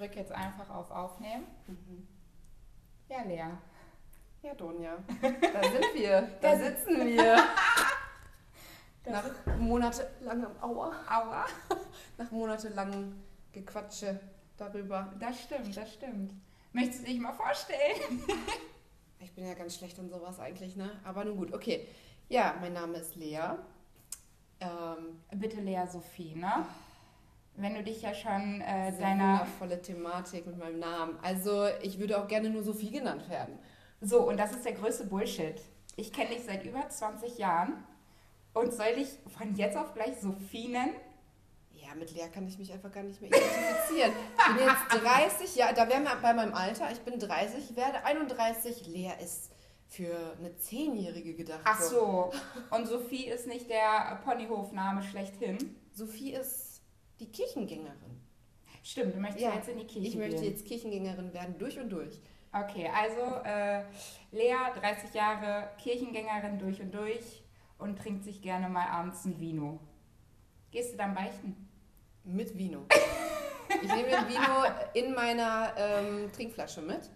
drücke jetzt einfach auf Aufnehmen. Mhm. Ja, Lea. Ja, Donja, da sind wir, da sitzen wir. Nach monatelangem Aua, Aua. nach monatelangem Gequatsche darüber. Das stimmt, das stimmt. Möchtest du dich mal vorstellen? Ich bin ja ganz schlecht in sowas eigentlich, ne? Aber nun gut, okay. Ja, mein Name ist Lea. Ähm, Bitte Lea Sophie, ne? Wenn du dich ja schon äh, sehr deiner. wundervolle Thematik mit meinem Namen. Also, ich würde auch gerne nur Sophie genannt werden. So, und das ist der größte Bullshit. Ich kenne dich seit über 20 Jahren und soll dich von jetzt auf gleich Sophie nennen? Ja, mit Lea kann ich mich einfach gar nicht mehr identifizieren. Ich bin jetzt 30, ja, da wären wir bei meinem Alter. Ich bin 30, werde 31. Lea ist für eine Zehnjährige gedacht. Ach so. Und Sophie ist nicht der Ponyhofname schlechthin. Sophie ist die Kirchengängerin. Stimmt, du möchtest Ja, jetzt in die Kirche Ich möchte gehen. jetzt Kirchengängerin werden, durch und durch. Okay, also äh, Lea, 30 Jahre Kirchengängerin durch und durch und trinkt sich gerne mal abends ein Vino. Gehst du dann beichten? Mit Vino. Ich nehme den Vino in meiner ähm, Trinkflasche mit.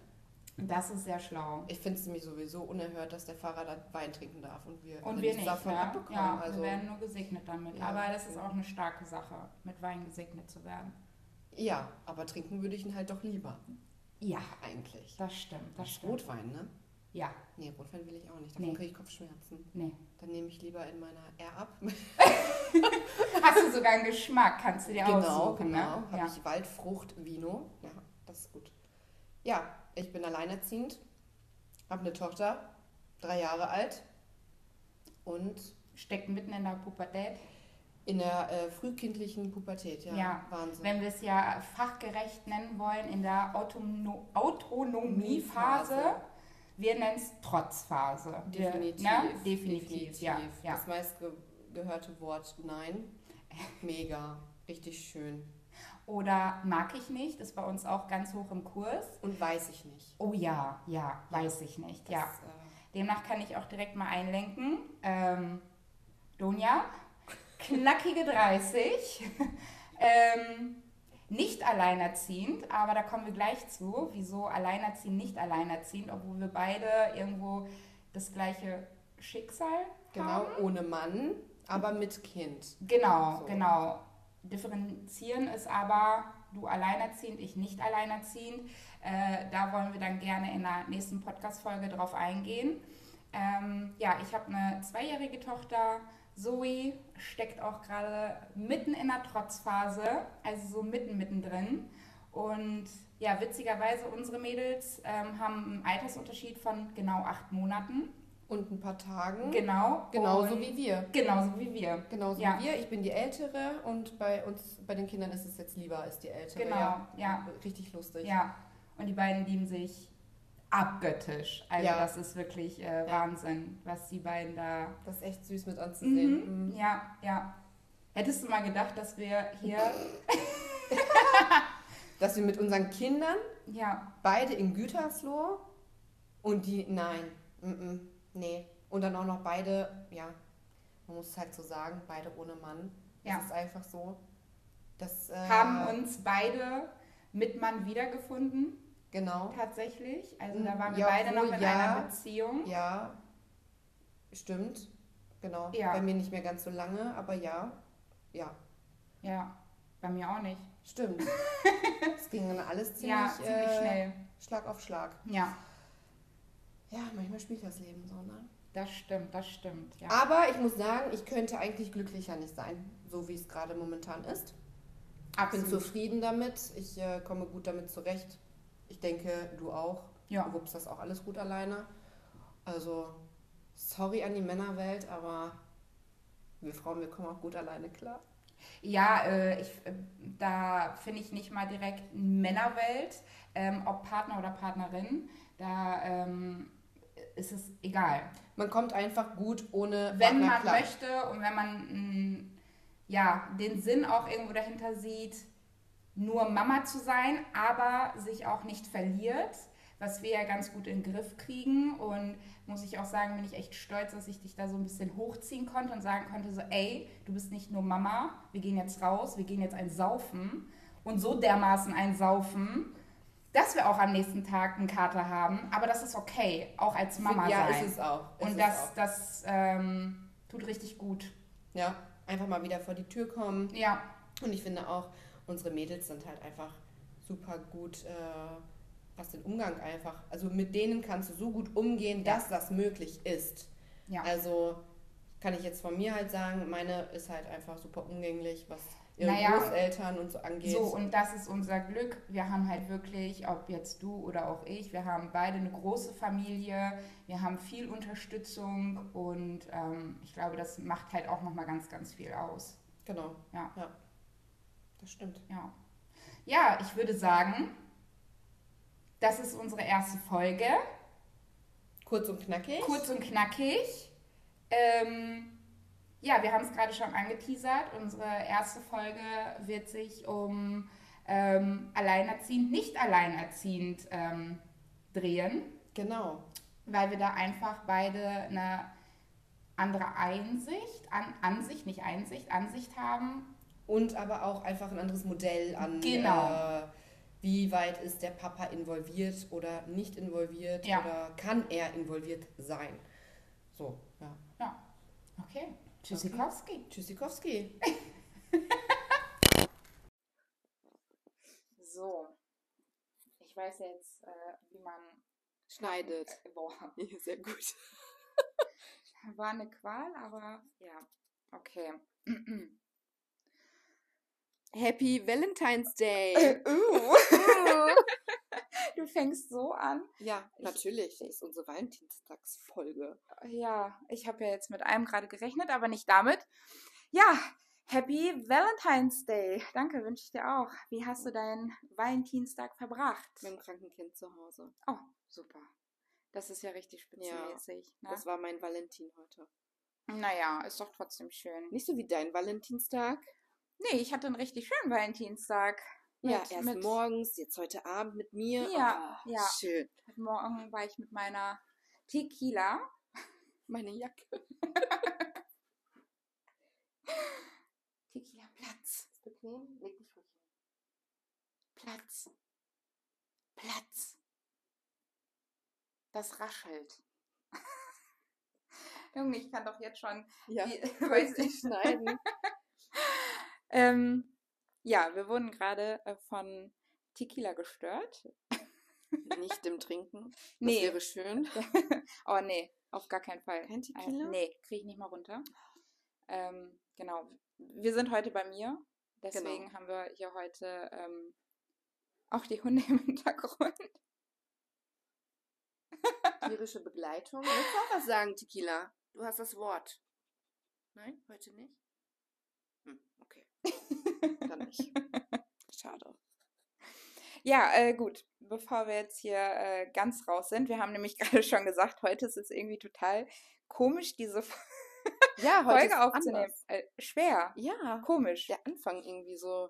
Das ist sehr schlau. Ich finde es nämlich sowieso unerhört, dass der Fahrer da Wein trinken darf und wir, Und wir nichts nicht, davon ja. abbekommen. ja also, wir werden nur gesegnet damit. Ja. Aber das ist auch eine starke Sache, mit Wein gesegnet zu werden. ja, aber trinken würde ich ihn halt doch lieber. Ja, Eigentlich. das stimmt, das stimmt. Rotwein, ne? Ja, Nee, Rotwein will ich auch nicht. Davon Nee. kriege ich Kopfschmerzen. nee. Dann nehme ich lieber in meiner R ab. Hast du sogar einen Geschmack, kannst du dir genau, aussuchen, genau. ne? Habe Ja. ich Waldfrucht-Vino. Ja, das ist gut. Ja, ich bin alleinerziehend, habe eine Tochter, drei Jahre alt und Steckt mitten in der Pubertät. in der äh, frühkindlichen Pubertät. Ja, Ja, Wahnsinn. Wenn wir es ja fachgerecht nennen wollen, in der Autono Autonomiephase. Wir nennen es Trotzphase. Wir- Definitiv. Ne? Definitiv, ja. ja. Das meistgehörte Wort Nein. Mega. Richtig schön. Oder mag ich nicht, ist bei uns auch ganz hoch im Kurs. Und weiß ich nicht. Oh ja, ja, weiß ich nicht. Das, ja. äh, Demnach kann ich auch direkt mal einlenken. Ähm, Donja, knackige 30, ähm, nicht alleinerziehend, aber da kommen wir gleich zu, wieso alleinerziehend, nicht alleinerziehend, obwohl wir beide irgendwo das gleiche Schicksal genau, haben. ohne Mann, aber mit Kind. Genau, So. genau. Differenzieren ist aber du alleinerziehend, ich nicht alleinerziehend. Äh, da wollen wir dann gerne in der nächsten Podcast-Folge drauf eingehen. Ähm, ja, ich habe eine zweijährige Tochter. Zoe steckt auch gerade mitten in der Trotzphase, also so mitten mittendrin. Und ja, witzigerweise, unsere Mädels ähm, haben einen Altersunterschied von genau acht Monaten. Und ein paar Tagen. Genau. Genauso wie wir. Genauso wie wir. Genauso Ja. wie wir. Ich bin die Ältere und bei uns, bei den Kindern ist es jetzt lieber als die Ältere. Genau, ja. Richtig lustig. Ja, und die beiden lieben sich abgöttisch. Also Ja. das ist wirklich äh, Ja. Wahnsinn, was die beiden da. Das ist echt süß mit anzusehen. Mhm. Ja, ja. Hättest du mal gedacht, dass wir hier, Dass wir mit unseren Kindern ja, beide in Gütersloh und die, nein, mm -mm, nee. Und dann auch noch beide, ja, man muss es halt so sagen, beide ohne Mann. Ja. Das ist einfach so. Das, äh, haben uns beide mit Mann wiedergefunden, Genau. tatsächlich. Also da Mhm. waren wir Ja, beide noch in ja. einer Beziehung. Ja, stimmt. Genau. Ja. Bei mir nicht mehr ganz so lange, aber ja. Ja, Ja, bei mir auch nicht. stimmt. Es ging dann alles ziemlich, ja, ziemlich äh, schnell. Schlag auf Schlag. Ja, Ja, manchmal spielt das Leben so, ne? das stimmt, das stimmt. Ja. Aber ich muss sagen, ich könnte eigentlich glücklicher nicht sein, so wie es gerade momentan ist. Ich bin zufrieden damit. Ich äh, komme gut damit zurecht. Ich denke, du auch. Ja. Du wuppst das auch alles gut alleine. Also, sorry an die Männerwelt, aber wir Frauen, wir kommen auch gut alleine klar. Ja, äh, ich, äh, da finde ich nicht mal direkt Männerwelt, ähm, ob Partner oder Partnerin. Da ähm, ist es egal. Man kommt einfach gut ohne Wenn Partner man klar. möchte und wenn man mh, ja, den Sinn auch irgendwo dahinter sieht, nur Mama zu sein, aber sich auch nicht verliert, was wir ja ganz gut in den Griff kriegen. Und muss ich auch sagen, bin ich echt stolz, dass ich dich da so ein bisschen hochziehen konnte und sagen konnte, so, ey, du bist nicht nur Mama, wir gehen jetzt raus, wir gehen jetzt ein Saufen und so dermaßen einsaufen, dass wir auch am nächsten Tag einen Kater haben. Aber das ist okay, auch als Mama ja, sein. ist es auch. Ist und das, auch. das ähm, tut richtig gut. Ja, einfach mal wieder vor die Tür kommen. Ja, Und ich finde auch, unsere Mädels sind halt einfach super gut, äh, was den Umgang einfach. Also mit denen kannst du so gut umgehen, Ja. dass das möglich ist. ja. Also kann ich jetzt von mir halt sagen, meine ist halt einfach super umgänglich, was ihre Naja, Großeltern und so angeht. So, und das ist unser Glück. Wir haben halt wirklich, ob jetzt du oder auch ich, wir haben beide eine große Familie, wir haben viel Unterstützung und ähm, ich glaube, das macht halt auch nochmal ganz, ganz viel aus. genau. Ja. ja. Das stimmt. Ja. ja, ich würde sagen, das ist unsere erste Folge. Kurz und knackig. Kurz und knackig. Ähm, ja, wir haben es gerade schon angeteasert. Unsere erste Folge wird sich um ähm, alleinerziehend, nicht alleinerziehend ähm, drehen, Genau. weil wir da einfach beide eine andere Einsicht, an, Ansicht, nicht Einsicht, Ansicht haben. Und aber auch einfach ein anderes Modell an, Genau. äh, wie weit ist der Papa involviert oder nicht involviert Ja. oder kann er involviert sein. So, ja. Ja, okay. Tschüssikowski. Tschüssikowski. So, ich weiß jetzt, äh, wie man Schneidet. Boah, Sehr gut. war eine Qual, aber ja, okay. Happy Valentine's Day. Äh, uh. du fängst so an. ja, natürlich. Das ist unsere Valentinstagsfolge. Ja, ich habe ja jetzt mit einem gerade gerechnet, aber nicht damit. Ja, Happy Valentine's Day. Danke, wünsche ich dir auch. Wie hast du deinen Valentinstag verbracht? Mit dem kranken Kind zu Hause. Oh, super. Das ist ja richtig spitzenmäßig. Ne? Das war mein Valentin heute. naja, ist doch trotzdem schön. Nicht so wie dein Valentinstag. Nee, ich hatte einen richtig schönen Valentinstag. Ja, Mit- erst mit- morgens, jetzt heute Abend mit mir. Ja, oh, ja. Schön. Heute Morgen war ich mit meiner Tequila. Meine Jacke. Tequila Platz. Bequem? Leg dich ruhig hin. Platz. Platz. Das raschelt. Junge, ich kann doch jetzt schon. Ja, die- weiß ich schneiden. Ähm, ja, wir wurden gerade äh, von Tequila gestört. Nicht im Trinken. Das Nee. wäre schön. oh nee, auf gar keinen Fall. Kein Äh, Tequila? nee, kriege ich nicht mal runter. Ähm, genau. Wir sind heute bei mir. Deswegen Genau. haben wir hier heute ähm, auch die Hunde im Hintergrund. Tierische Begleitung. Willst du auch was sagen, Tequila? Du hast das Wort. Nein, heute nicht? Dann nicht. Schade. Ja, äh, gut. Bevor wir jetzt hier äh, ganz raus sind, wir haben nämlich gerade schon gesagt, heute ist es irgendwie total komisch, diese Ja, Folge aufzunehmen. Äh, schwer. Ja. Komisch. Der Anfang irgendwie so.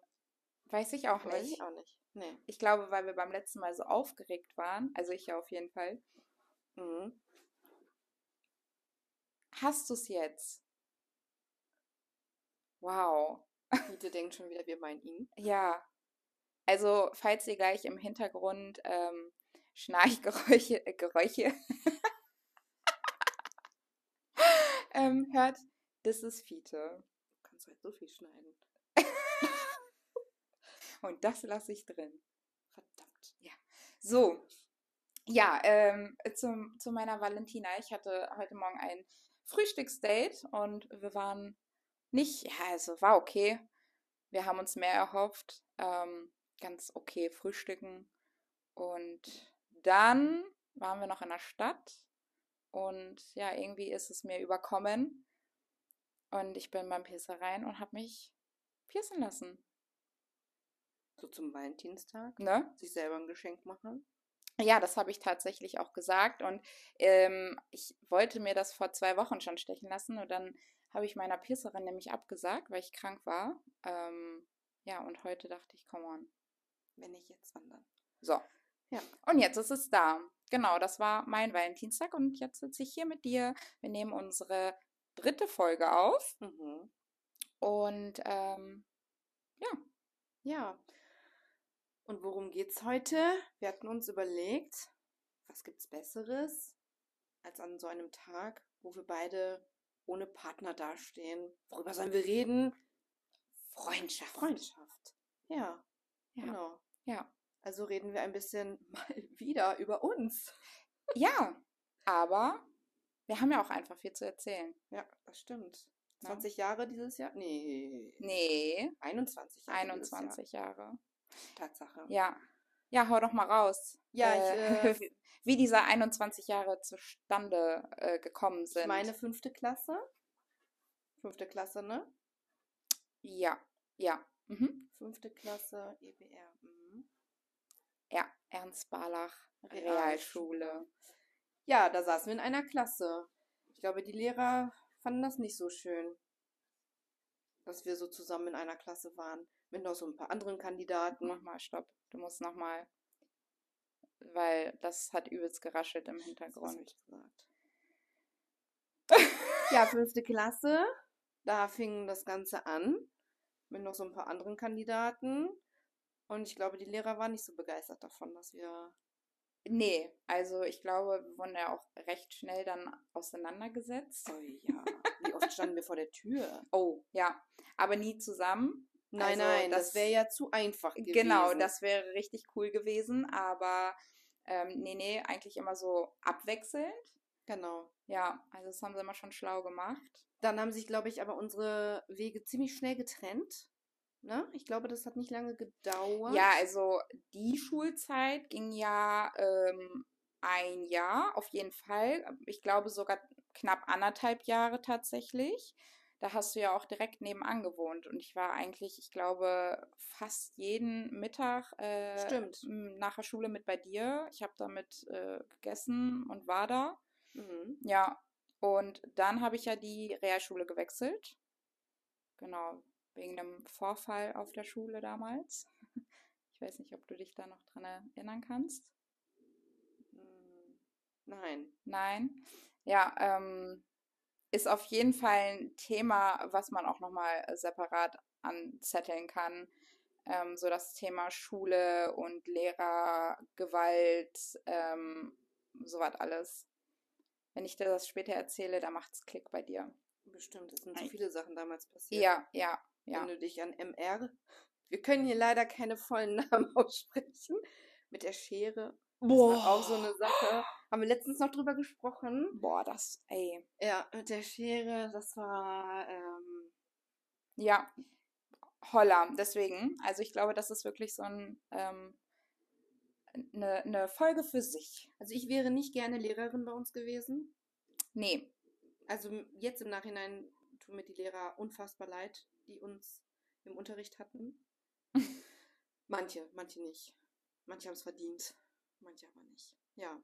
Weiß ich auch Weiß nicht. ich auch nicht. Nee. Ich glaube, weil wir beim letzten Mal so aufgeregt waren. Also ich ja auf jeden Fall. Mhm. Hast du es jetzt? Wow. Fiete denkt schon wieder, wir meinen ihn. Ja. Also, falls ihr gleich im Hintergrund ähm, Schnarchgeräusche äh, Geräusche, ähm, hört, das ist Fiete. Du kannst halt so viel schneiden. Und das lasse ich drin. Verdammt. So. Ja, ähm, zum, zu meiner Valentina. Ich hatte heute Morgen ein Frühstücksdate und wir waren nicht, ja, also war okay. Wir haben uns mehr erhofft. Ähm, ganz okay frühstücken. Und dann waren wir noch in der Stadt und ja, irgendwie ist es mir überkommen. Und ich bin beim Piercer rein und habe mich piercen lassen. So zum Valentinstag. Ne? Sich selber ein Geschenk machen. Ja, das habe ich tatsächlich auch gesagt. Und ähm, ich wollte mir das vor zwei Wochen schon stechen lassen. Und dann habe ich meiner Piercerin nämlich abgesagt, weil ich krank war. Ähm, ja, und heute dachte ich, come on. Wenn nicht jetzt, wann dann? So. Ja. Und jetzt ist es da. Genau, das war mein Valentinstag. Und jetzt sitze ich hier mit dir. Wir nehmen unsere dritte Folge auf. Mhm. Und ähm, Ja. Und worum geht's heute? Wir hatten uns überlegt, was gibt's Besseres als an so einem Tag, wo wir beide ohne Partner dastehen. Worüber sollen wir reden? Freundschaft. Freundschaft. Ja, Ja. genau. Ja. Also reden wir ein bisschen mal wieder über uns. Ja, aber wir haben ja auch einfach viel zu erzählen. Ja, das stimmt. Ja. 20 Jahre dieses Jahr? Nee. Nee, 21 Jahre. dieses 21 Jahre. Jahr. Tatsache. Ja. Ja, hau doch mal raus. Ja, äh, ich, äh, wie diese 21 Jahre zustande äh, gekommen sind. meine fünfte Klasse. Fünfte Klasse, ne? Ja, ja. Mhm. Fünfte Klasse, EBR. Mhm. Ja, Ernst Barlach, Realschule. Realschule. Ja, da saßen wir in einer Klasse. Ich glaube, die Lehrer fanden das nicht so schön, dass wir so zusammen in einer Klasse waren. Mit noch so ein paar anderen Kandidaten. Nochmal, stopp. Du musst nochmal. Weil das hat übelst geraschelt im Hintergrund. ja, fünfte Klasse. Da fing das Ganze an. Mit noch so ein paar anderen Kandidaten. Und ich glaube, die Lehrer waren nicht so begeistert davon, dass wir. Nee, also ich glaube, wir wurden ja auch recht schnell dann auseinandergesetzt. Oh ja, wie oft standen wir vor der Tür? Oh, ja. Aber nie zusammen. Nein, Also, nein, das, das- wäre ja zu einfach gewesen. Genau, das wäre richtig cool gewesen. Aber ähm, nee, nee, eigentlich immer so abwechselnd. Genau. Ja, also das haben sie immer schon schlau gemacht. Dann haben sich, glaube ich, aber unsere Wege ziemlich schnell getrennt. Ne? Ich glaube, das hat nicht lange gedauert. Ja, also die Schulzeit ging ja ähm, ein Jahr auf jeden Fall. Ich glaube sogar knapp anderthalb Jahre tatsächlich. Da hast du ja auch direkt nebenan gewohnt. Und ich war eigentlich, ich glaube, fast jeden Mittag äh, Stimmt. nach der Schule mit bei dir. Ich habe damit äh, gegessen und war da. Mhm. Ja, und dann habe ich ja die Realschule gewechselt. Genau, wegen dem Vorfall auf der Schule damals. Ich weiß nicht, ob du dich da noch dran erinnern kannst. Mm, Nein. Nein. Ja, ähm, ist auf jeden Fall ein Thema, was man auch nochmal separat anzetteln kann. Ähm, so das Thema Schule und Lehrer, Gewalt, ähm, sowas alles. Wenn ich dir das später erzähle, da macht's Klick bei dir. Bestimmt, es sind so viele Sachen damals passiert. Ja, ja, ja. Wenn du dich an MR. Wir können hier leider keine vollen Namen aussprechen. Mit der Schere. Das war auch so eine Sache. Haben wir letztens noch drüber gesprochen. Boah, das, ey. Ja, mit der Schere, das war. Ähm, Ja, Holla. Deswegen, also ich glaube, das ist wirklich so ein, ähm, eine, eine Folge für sich. also ich wäre nicht gerne Lehrerin bei uns gewesen. Nee, Also jetzt im Nachhinein tun mir die Lehrer unfassbar leid, die uns im Unterricht hatten. manche, manche nicht. Manche haben es verdient, manche aber nicht. Ja.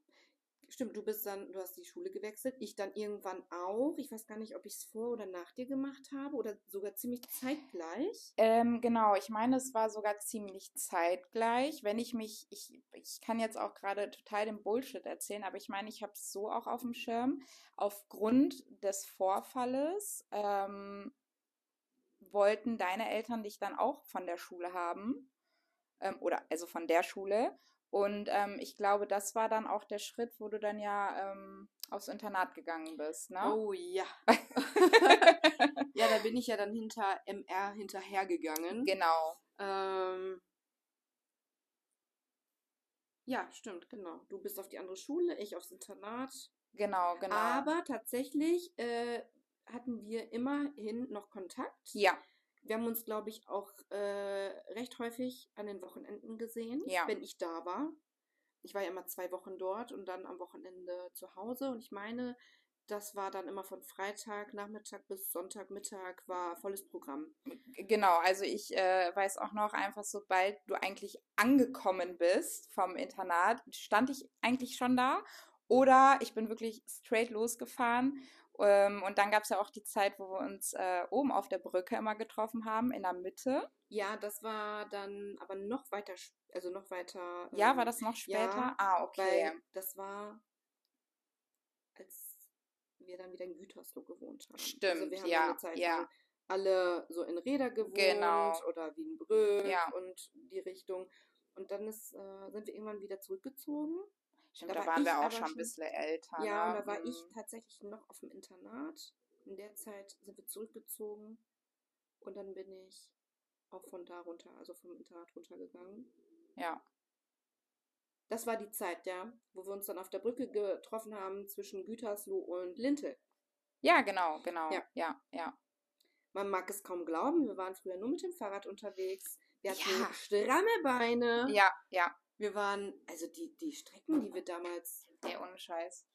Stimmt, du bist dann, du hast die Schule gewechselt, ich dann irgendwann auch. Ich weiß gar nicht, ob ich es vor oder nach dir gemacht habe oder sogar ziemlich zeitgleich. ähm, genau. Ich meine, es war sogar ziemlich zeitgleich. Wenn ich mich, ich, ich kann jetzt auch gerade total den Bullshit erzählen, aber ich meine, ich habe es so auch auf dem Schirm. Aufgrund des Vorfalles ähm, wollten deine Eltern dich dann auch von der Schule haben. Ähm, oder also von der Schule. Und ähm, ich glaube, das war dann auch der Schritt, wo du dann ja ähm, aufs Internat gegangen bist, ne? Oh ja. ja, da bin ich ja dann hinter MR hinterhergegangen. Genau. Ähm, ja, stimmt, genau. Du bist auf die andere Schule, ich aufs Internat. Genau, genau. Aber tatsächlich äh, hatten wir immerhin noch Kontakt. ja, Wir haben uns, glaube ich, auch äh, recht häufig an den Wochenenden gesehen, Ja. wenn ich da war. Ich war ja immer zwei Wochen dort und dann am Wochenende zu Hause. Und ich meine, das war dann immer von Freitag Nachmittag bis Sonntagmittag war volles Programm. genau. Also ich äh, weiß auch noch einfach, sobald du eigentlich angekommen bist vom Internat, stand ich eigentlich schon da. Oder ich bin wirklich straight losgefahren. Ähm, und dann gab es ja auch die Zeit, wo wir uns äh, oben auf der Brücke immer getroffen haben, in der Mitte. Ja, das war dann aber noch weiter, also noch weiter. Ja, ähm, war das noch später? ja, ah, okay. Das war, als wir dann wieder in Gütersloh gewohnt haben. Stimmt, also wir haben ja, eine Zeit ja. alle so in Räder gewohnt Genau. oder Wienbrück Ja. und die Richtung. Und dann ist, äh, sind wir irgendwann wieder zurückgezogen. Stimmt, Da da, war waren ich wir auch schon ein bisschen älter. Ja, und ne? da war ich Mhm. tatsächlich noch auf dem Internat. In der Zeit sind wir zurückgezogen. Und dann bin ich auch von da runter, also vom Internat runtergegangen. Ja. Das war die Zeit, ja, wo wir uns dann auf der Brücke getroffen haben zwischen Gütersloh und Lintel. ja, genau, genau. Ja. Ja, ja. Man mag es kaum glauben, wir waren früher nur mit dem Fahrrad unterwegs. Wir hatten Ja. stramme Beine. Ja, ja. Wir waren, also die, die Strecken, die wir damals Ey, ohne Scheiß.